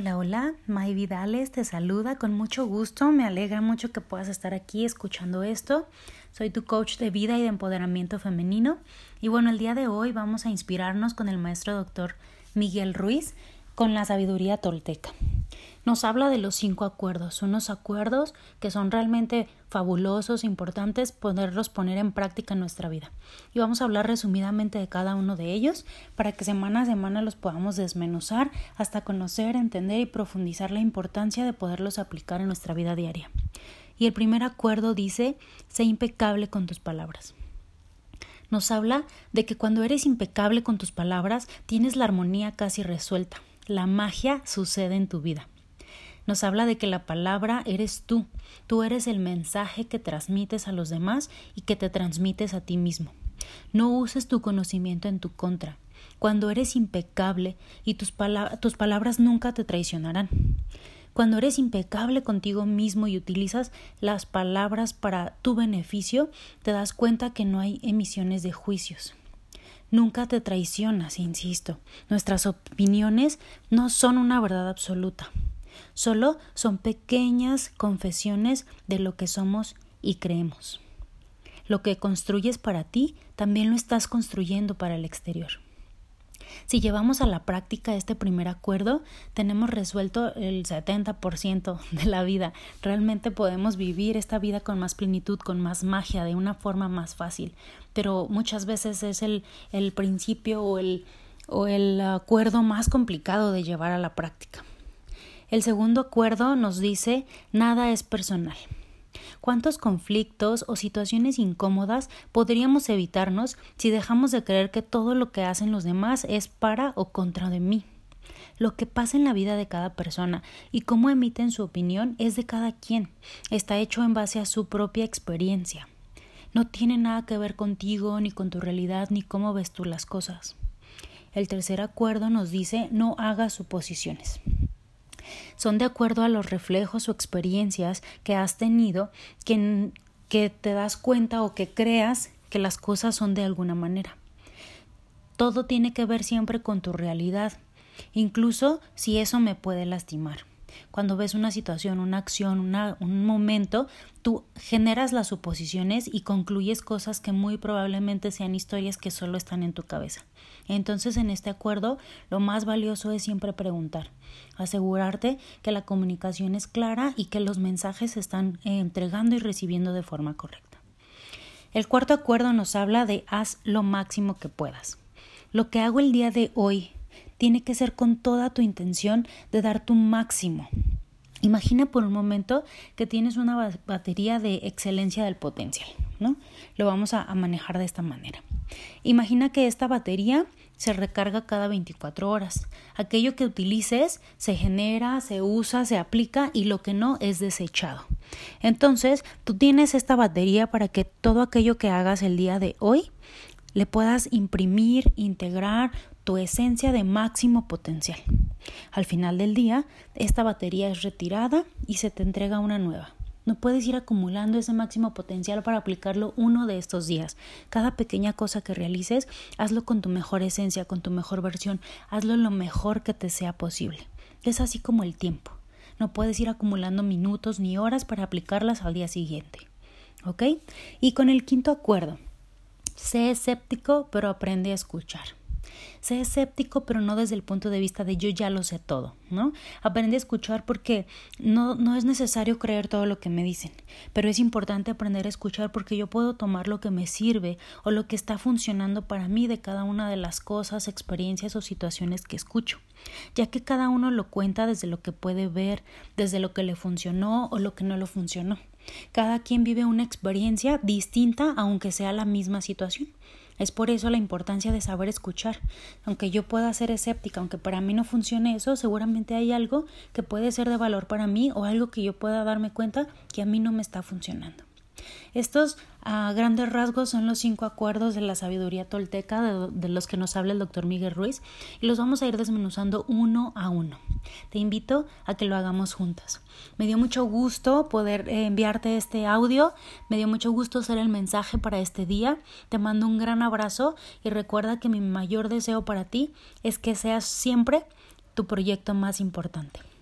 Hola, hola, May Vidales te saluda con mucho gusto, me alegra mucho que puedas estar aquí escuchando esto. Soy tu coach de vida y de empoderamiento femenino. Y bueno, el día de hoy vamos a inspirarnos con el maestro doctor Miguel Ruiz con la sabiduría tolteca nos habla de los cinco acuerdos, unos acuerdos que son realmente fabulosos, importantes, poderlos poner en práctica en nuestra vida. Y vamos a hablar resumidamente de cada uno de ellos para que semana a semana los podamos desmenuzar hasta conocer, entender y profundizar la importancia de poderlos aplicar en nuestra vida diaria. Y el primer acuerdo dice, sé impecable con tus palabras nos habla de que cuando eres impecable con tus palabras, tienes la armonía casi resuelta. La magia sucede en tu vida. Nos habla de que la palabra eres tú, tú eres el mensaje que transmites a los demás y que te transmites a ti mismo. No uses tu conocimiento en tu contra. Cuando eres impecable y tus, tus palabras nunca te traicionarán. Cuando eres impecable contigo mismo y utilizas las palabras para tu beneficio, te das cuenta que no hay emisiones de juicios. Nunca te traicionas, insisto. Nuestras opiniones no son una verdad absoluta. Solo son pequeñas confesiones de lo que somos y creemos. Lo que construyes para ti, también lo estás construyendo para el exterior. Si llevamos a la práctica este primer acuerdo, tenemos resuelto el 70% de la vida. Realmente podemos vivir esta vida con más plenitud, con más magia, de una forma más fácil. Pero muchas veces es el, el principio o el, o el acuerdo más complicado de llevar a la práctica. El segundo acuerdo nos dice nada es personal. ¿Cuántos conflictos o situaciones incómodas podríamos evitarnos si dejamos de creer que todo lo que hacen los demás es para o contra de mí? Lo que pasa en la vida de cada persona y cómo emiten su opinión es de cada quien. Está hecho en base a su propia experiencia. No tiene nada que ver contigo, ni con tu realidad, ni cómo ves tú las cosas. El tercer acuerdo nos dice no hagas suposiciones son de acuerdo a los reflejos o experiencias que has tenido que, que te das cuenta o que creas que las cosas son de alguna manera. Todo tiene que ver siempre con tu realidad, incluso si eso me puede lastimar. Cuando ves una situación, una acción, un momento, tú generas las suposiciones y concluyes cosas que muy probablemente sean historias que solo están en tu cabeza. Entonces, en este acuerdo, lo más valioso es siempre preguntar, asegurarte que la comunicación es clara y que los mensajes se están eh, entregando y recibiendo de forma correcta. El cuarto acuerdo nos habla de haz lo máximo que puedas. Lo que hago el día de hoy tiene que ser con toda tu intención de dar tu máximo. Imagina por un momento que tienes una batería de excelencia del potencial, ¿no? Lo vamos a, manejar de esta manera. Imagina que esta batería se recarga cada 24 horas. Aquello que utilices se genera, se usa, se aplica y lo que no es desechado. Entonces, tú tienes esta batería para que todo aquello que hagas el día de hoy le puedas imprimir, integrar tu esencia de máximo potencial. Al final del día, esta batería es retirada y se te entrega una nueva. No puedes ir acumulando ese máximo potencial para aplicarlo uno de estos días. Cada pequeña cosa que realices, hazlo con tu mejor esencia, con tu mejor versión, hazlo lo mejor que te sea posible. Es así como el tiempo. No puedes ir acumulando minutos ni horas para aplicarlas al día siguiente. ¿Ok? Y con el quinto acuerdo, sé escéptico, pero aprende a escuchar. Sé escéptico, pero no desde el punto de vista de yo ya lo sé todo, ¿no? Aprende a escuchar porque no, no es necesario creer todo lo que me dicen, pero es importante aprender a escuchar porque yo puedo tomar lo que me sirve o lo que está funcionando para mí de cada una de las cosas, experiencias o situaciones que escucho, ya que cada uno lo cuenta desde lo que puede ver, desde lo que le funcionó o lo que no lo funcionó. Cada quien vive una experiencia distinta aunque sea la misma situación. Es por eso la importancia de saber escuchar. Aunque yo pueda ser escéptica, aunque para mí no funcione eso, seguramente hay algo que puede ser de valor para mí o algo que yo pueda darme cuenta que a mí no me está funcionando. Estos a grandes rasgos son los cinco acuerdos de la sabiduría tolteca de, los que nos habla el doctor Miguel Ruiz y los vamos a ir desmenuzando uno a uno. Te invito a que lo hagamos juntas. Me dio mucho gusto poder eh, enviarte este audio, me dio mucho gusto ser el mensaje para este día. Te mando un gran abrazo y recuerda que mi mayor deseo para ti es que seas siempre tu proyecto más importante.